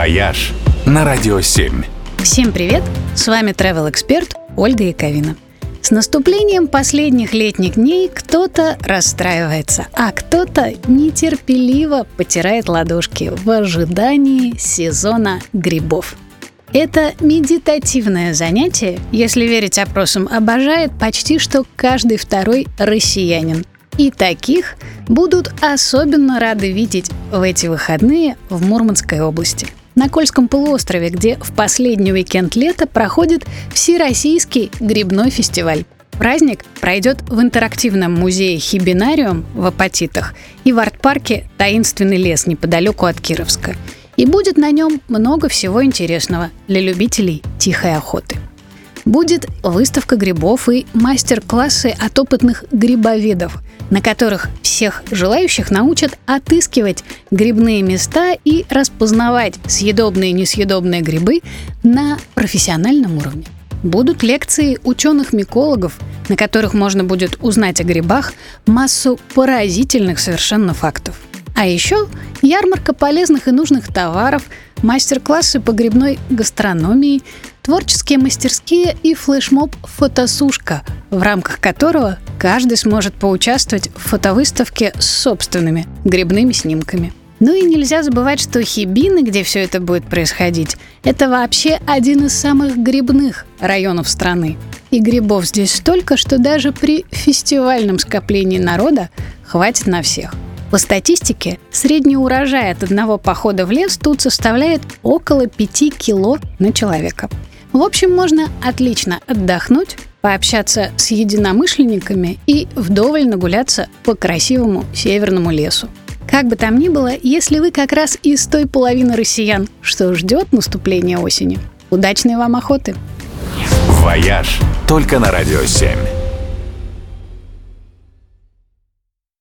«Вояж» на Радио 7. Всем привет! С вами travel эксперт Ольга Яковина. С наступлением последних летних дней кто-то расстраивается, а кто-то нетерпеливо потирает ладошки в ожидании сезона грибов. Это медитативное занятие, если верить опросам, обожает почти что каждый второй россиянин. И таких будут особенно рады видеть в эти выходные в Мурманской области. На Кольском полуострове, где в последний уикенд лета проходит Всероссийский грибной фестиваль. Праздник пройдет в интерактивном музее Хибинариум в Апатитах и в арт-парке «Таинственный лес» неподалеку от Кировска. И будет на нем много всего интересного для любителей тихой охоты. Будет выставка грибов и мастер-классы от опытных грибоведов – на которых всех желающих научат отыскивать грибные места и распознавать съедобные и несъедобные грибы на профессиональном уровне. Будут лекции ученых-микологов, на которых можно будет узнать о грибах массу поразительных совершенно фактов. А еще ярмарка полезных и нужных товаров, мастер-классы по грибной гастрономии, творческие мастерские и флешмоб «Фотосушка», в рамках которого каждый сможет поучаствовать в фотовыставке с собственными грибными снимками. Ну и нельзя забывать, что Хибины, где все это будет происходить, это вообще один из самых грибных районов страны. И грибов здесь столько, что даже при фестивальном скоплении народа хватит на всех. По статистике, средний урожай от одного похода в лес тут составляет около 5 кило на человека. В общем, можно отлично отдохнуть, пообщаться с единомышленниками и вдоволь нагуляться по красивому северному лесу. Как бы там ни было, если вы как раз из той половины россиян, что ждет наступления осени, удачной вам охоты! «Вояж» только на Радио 7.